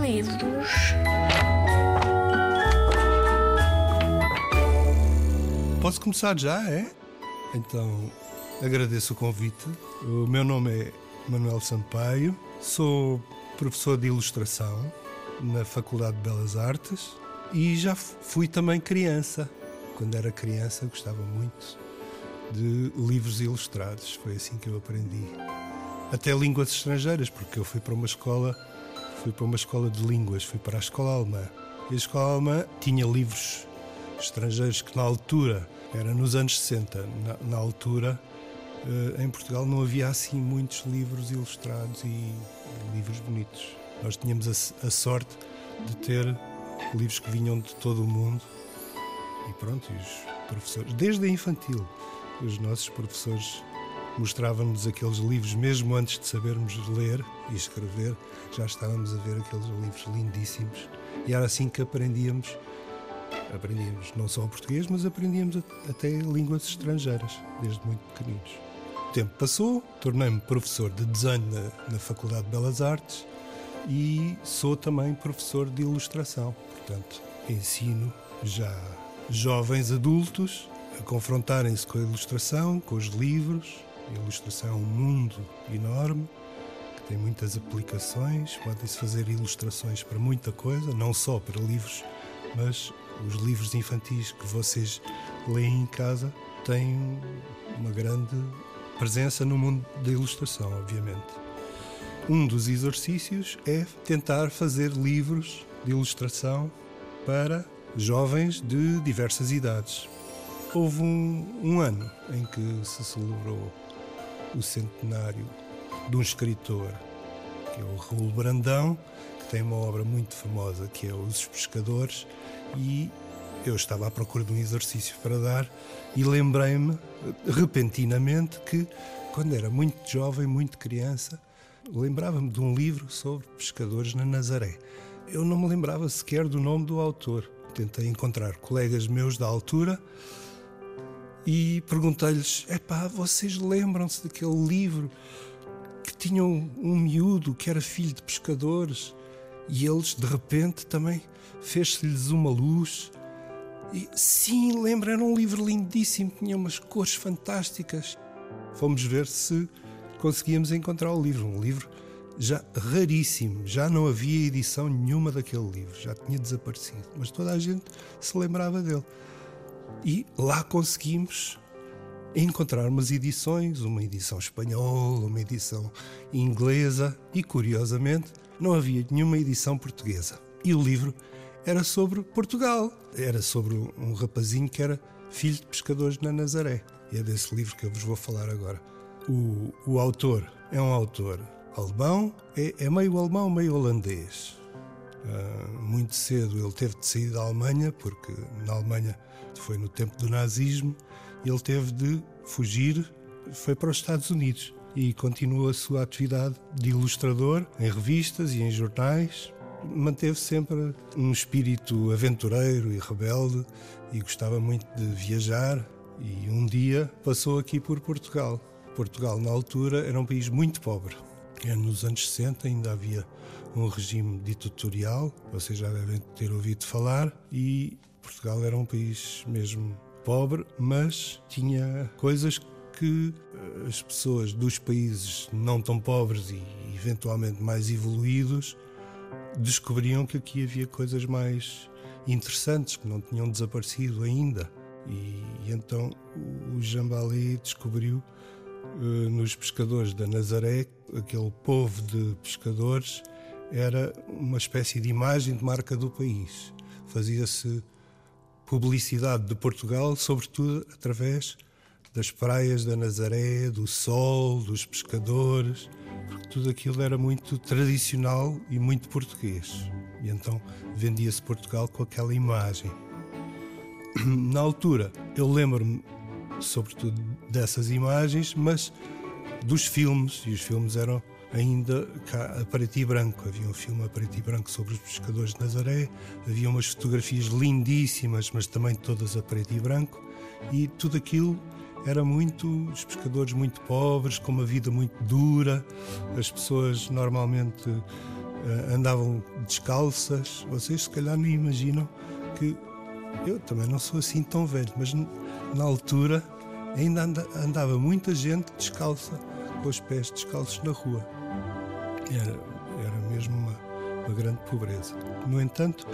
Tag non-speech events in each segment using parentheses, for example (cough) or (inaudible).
livros? Posso começar já, é? Então, agradeço o convite. O meu nome é Manuel Sampaio, sou professor de ilustração na Faculdade de Belas Artes e já fui também criança. Quando era criança, gostava muito de livros ilustrados. Foi assim que eu aprendi. Até línguas estrangeiras, porque eu fui para uma escola, fui para uma escola de línguas, fui para a escola alemã. E a escola alemã tinha livros estrangeiros que na altura, era nos anos 60, na, na altura, eh, em Portugal não havia assim muitos livros ilustrados e livros bonitos. Nós tínhamos a, a sorte de ter livros que vinham de todo o mundo e pronto, e os professores, desde a infantil, os nossos professores mostravam-nos aqueles livros, mesmo antes de sabermos ler e escrever, já estávamos a ver aqueles livros lindíssimos. E era assim que aprendíamos, aprendíamos não só o português, mas aprendíamos até línguas estrangeiras, desde muito pequeninos. O tempo passou, tornei-me professor de desenho na, na Faculdade de Belas Artes e sou também professor de ilustração. Portanto, ensino já jovens adultos a confrontarem-se com a ilustração, com os livros. A ilustração é um mundo enorme que tem muitas aplicações. Podem-se fazer ilustrações para muita coisa, não só para livros, mas os livros infantis que vocês leem em casa têm uma grande presença no mundo da ilustração, obviamente. Um dos exercícios é tentar fazer livros de ilustração para jovens de diversas idades. Houve um, um ano em que se celebrou o centenário de um escritor, que é o Raul Brandão, que tem uma obra muito famosa que é Os Pescadores, e eu estava à procura de um exercício para dar e lembrei-me repentinamente que, quando era muito jovem, muito criança, lembrava-me de um livro sobre pescadores na Nazaré. Eu não me lembrava sequer do nome do autor. Tentei encontrar colegas meus da altura e perguntei-lhes: epá, vocês lembram-se daquele livro que tinha um, um miúdo que era filho de pescadores? E eles, de repente, também fez-se-lhes uma luz. E sim, lembro, era um livro lindíssimo, tinha umas cores fantásticas. Fomos ver se conseguíamos encontrar o livro. Um livro já raríssimo, já não havia edição nenhuma daquele livro, já tinha desaparecido, mas toda a gente se lembrava dele. E lá conseguimos encontrar umas edições, uma edição espanhola, uma edição inglesa e, curiosamente, não havia nenhuma edição portuguesa. E o livro era sobre Portugal, era sobre um rapazinho que era filho de pescadores na Nazaré. E é desse livro que eu vos vou falar agora. O, o autor é um autor alemão, é, é meio alemão, meio holandês. Uh, muito cedo ele teve de sair da Alemanha, porque na Alemanha foi no tempo do nazismo, ele teve de fugir, foi para os Estados Unidos e continuou a sua atividade de ilustrador em revistas e em jornais. Manteve sempre um espírito aventureiro e rebelde e gostava muito de viajar. E um dia passou aqui por Portugal. Portugal, na altura, era um país muito pobre. É, nos anos 60 ainda havia um regime ditatorial, vocês já devem ter ouvido falar, e Portugal era um país mesmo pobre, mas tinha coisas que eh, as pessoas dos países não tão pobres e eventualmente mais evoluídos descobriam que aqui havia coisas mais interessantes que não tinham desaparecido ainda. E, e então o Jambalé descobriu nos pescadores da Nazaré, aquele povo de pescadores era uma espécie de imagem de marca do país. Fazia-se publicidade de Portugal, sobretudo através das praias da Nazaré, do sol, dos pescadores, porque tudo aquilo era muito tradicional e muito português. E então vendia-se Portugal com aquela imagem. (clears throat) Na altura, eu lembro-me sobretudo dessas imagens, mas dos filmes, e os filmes eram ainda a preto e branco. Havia um filme a preto e branco sobre os pescadores de Nazaré, havia umas fotografias lindíssimas, mas também todas a preto e branco, e tudo aquilo era muito os pescadores muito pobres, com uma vida muito dura, as pessoas normalmente uh, andavam descalças. Vocês se calhar nem imaginam que eu também não sou assim tão velho, mas na altura ainda anda, andava muita gente descalça, com os pés descalços na rua. Era, era mesmo uma, uma grande pobreza. No entanto,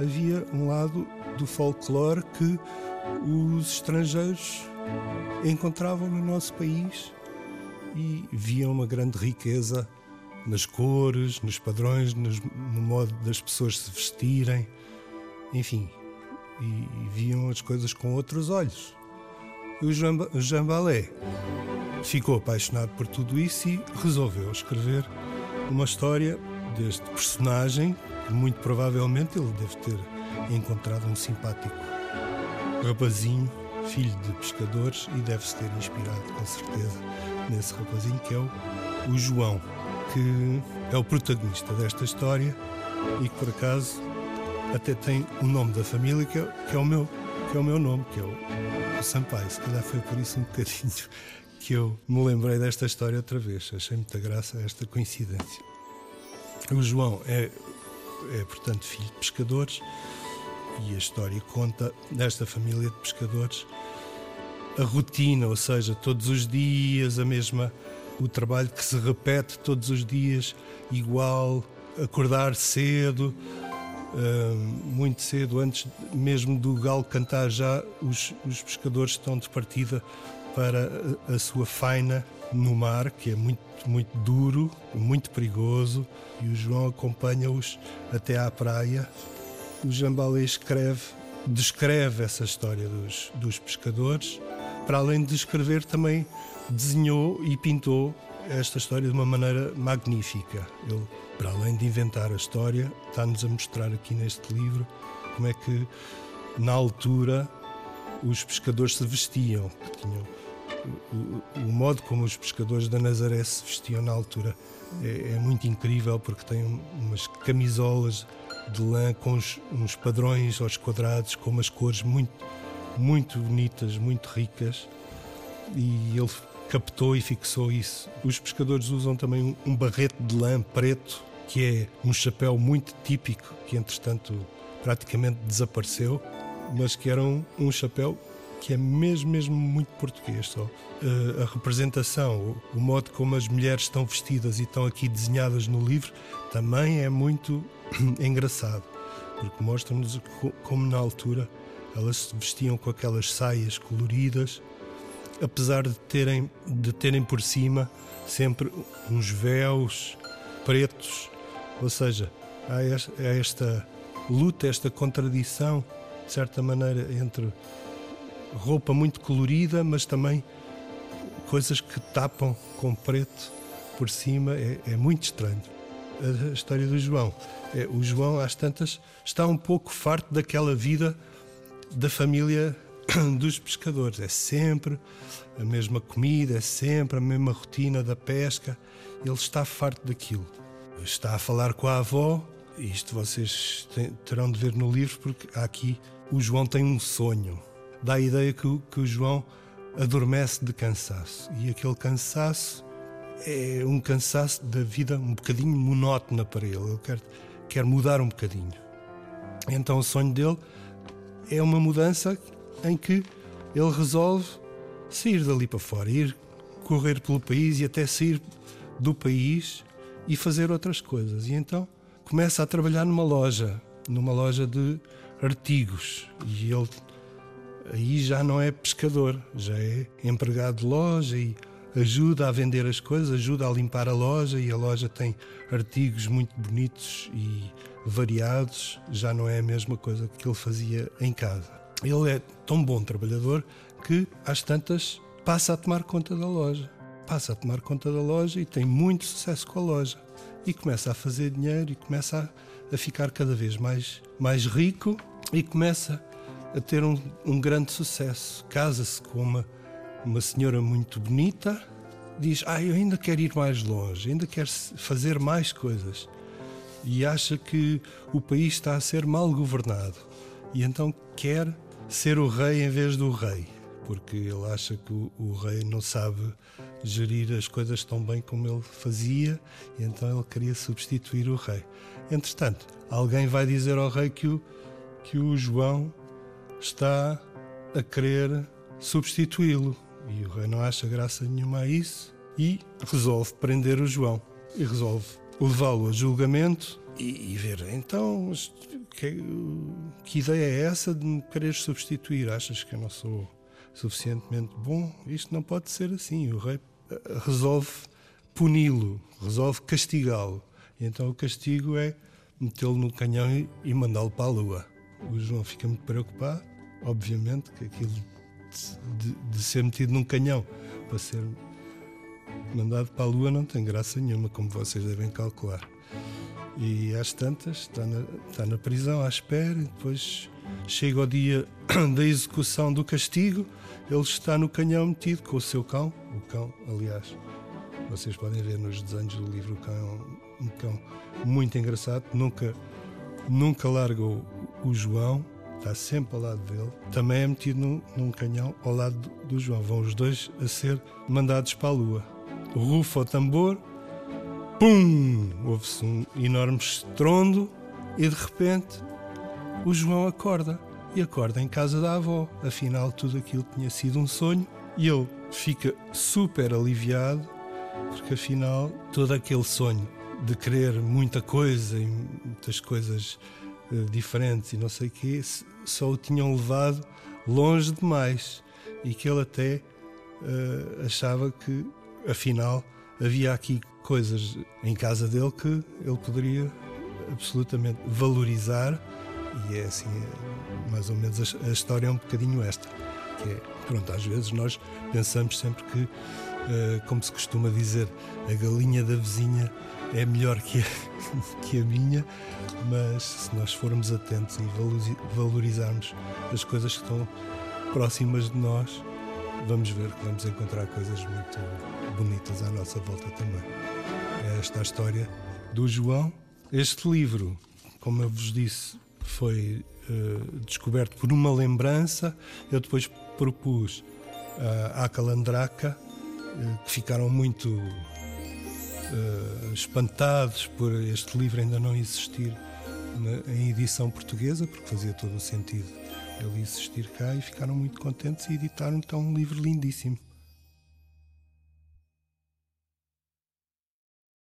havia um lado do folclore que os estrangeiros encontravam no nosso país e viam uma grande riqueza nas cores, nos padrões, nos, no modo das pessoas se vestirem, enfim, e, e viam as coisas com outros olhos. E o Jambalé ficou apaixonado por tudo isso e resolveu escrever uma história deste personagem que muito provavelmente ele deve ter encontrado um simpático rapazinho, filho de pescadores, e deve-se ter inspirado com certeza nesse rapazinho que é o, o João, que é o protagonista desta história e que por acaso até tem o nome da família que é, que é o meu que é o meu nome, que é o, Sampaio. Se calhar foi por isso um bocadinho que eu me lembrei desta história outra vez. Achei muita graça esta coincidência. O João é, é portanto, filho de pescadores e a história conta desta família de pescadores a rotina, ou seja, todos os dias a mesma, o trabalho que se repete todos os dias igual, acordar cedo, muito cedo, antes mesmo do galo cantar já os, os pescadores estão de partida para a, a sua faina no mar, que é muito, muito duro, muito perigoso, e o João acompanha-os até à praia. O Jambalé escreve, descreve essa história dos, dos pescadores, para além de descrever, também desenhou e pintou esta história de uma maneira magnífica. Ele, para além de inventar a história, está-nos a mostrar aqui neste livro como é que, na altura, os pescadores se vestiam, que tinham o, o, modo como os pescadores da Nazaré se vestiam na altura é, é muito incrível porque têm umas camisolas de lã com uns, uns padrões aos quadrados, com umas cores muito, muito bonitas, muito ricas, e ele captou e fixou isso. Os pescadores usam também um barrete de lã preto, que é um chapéu muito típico, que entretanto praticamente desapareceu, mas que era um, um chapéu que é mesmo, mesmo muito português. Só. Uh, a representação, o, o, modo como as mulheres estão vestidas e estão aqui desenhadas no livro, também é muito (clears throat) engraçado, porque mostra-nos como na altura elas se vestiam com aquelas saias coloridas, apesar de terem, de terem por cima sempre uns véus pretos, ou seja, há esta, luta, esta contradição, de certa maneira, entre roupa muito colorida, mas também coisas que tapam com preto por cima, é, é muito estranho. A história do João. É, o João, às tantas, está um pouco farto daquela vida da família (clears throat) dos pescadores. É sempre a mesma comida, é sempre a mesma rotina da pesca. Ele está farto daquilo. Está a falar com a avó, isto vocês terão de ver no livro, porque aqui o João tem um sonho dá a ideia que, o, que o João adormece de cansaço. E aquele cansaço é um cansaço da vida um bocadinho monótona para ele. Ele quer, quer mudar um bocadinho. Então o sonho dele é uma mudança em que ele resolve sair dali para fora, ir correr pelo país e até sair do país e fazer outras coisas. E então começa a trabalhar numa loja, numa loja de artigos. E ele aí já não é pescador, já é empregado de loja e ajuda a vender as coisas, ajuda a limpar a loja e a loja tem artigos muito bonitos e variados, já não é a mesma coisa que ele fazia em casa. Ele é tão bom trabalhador que às tantas passa a tomar conta da loja. Passa a tomar conta da loja e tem muito sucesso com a loja. E começa a fazer dinheiro e começa a, a ficar cada vez mais, mais rico e começa a ter um, um grande sucesso. Casa-se com uma, uma senhora muito bonita, diz: Ah, eu ainda quero ir mais longe, ainda quero fazer mais coisas. E acha que o país está a ser mal governado. E então quer ser o rei em vez do rei. porque ele acha que o, o, rei não sabe gerir as coisas tão bem como ele fazia, e então ele queria substituir o rei. Entretanto, alguém vai dizer ao rei que o, que o João está a querer substituí-lo. E o rei não acha graça nenhuma a isso e resolve prender o João e resolve levá-lo a julgamento e, e, ver então que, que ideia é essa de me quereres substituir? Achas que eu não sou suficientemente bom? Isto não pode ser assim. O rei eh, resolve puni-lo, resolve castigá-lo. Então o castigo é metê-lo no canhão e mandá-lo para a lua. O João fica muito preocupado, obviamente, que aquilo de, de, ser metido num canhão para ser mandado para a lua não tem graça nenhuma, como vocês devem calcular. E às tantas está na, está na prisão à espera, e depois chega o dia (clears throat) da execução do castigo, ele está no canhão metido com o seu cão. O cão, aliás, vocês podem ver nos desenhos do livro, o cão é um cão muito engraçado, nunca, nunca larga o, o João, está sempre ao lado dele. Também é metido num, num canhão ao lado do, do João. Vão os dois a ser mandados para a lua. Rufa o tambor, pum! Houve-se um enorme estrondo e de repente o João acorda. E acorda em casa da avó. Afinal, tudo aquilo tinha sido um sonho e ele fica super aliviado porque afinal todo aquele sonho de querer muita coisa e muitas coisas uh, diferentes e não sei o quê, só o tinham levado longe demais e que ele até uh, achava que afinal havia aqui coisas em casa dele que ele poderia absolutamente valorizar e é assim mais ou menos a, história é um bocadinho esta que é, pronto, às vezes nós pensamos sempre que uh, como se costuma dizer a galinha da vizinha é melhor que a, (laughs) que a minha mas se nós formos atentos e valorizarmos as coisas que estão próximas de nós vamos ver que vamos encontrar coisas muito bonitas à nossa volta também. É esta a história do João. Este livro, como eu vos disse, foi uh, descoberto por uma lembrança. Eu depois propus uh, à Calandraca, uh, que ficaram muito espantados por este livro ainda não existir na, em edição portuguesa, porque fazia todo o sentido ele existir cá e ficaram muito contentes e editaram então um livro lindíssimo.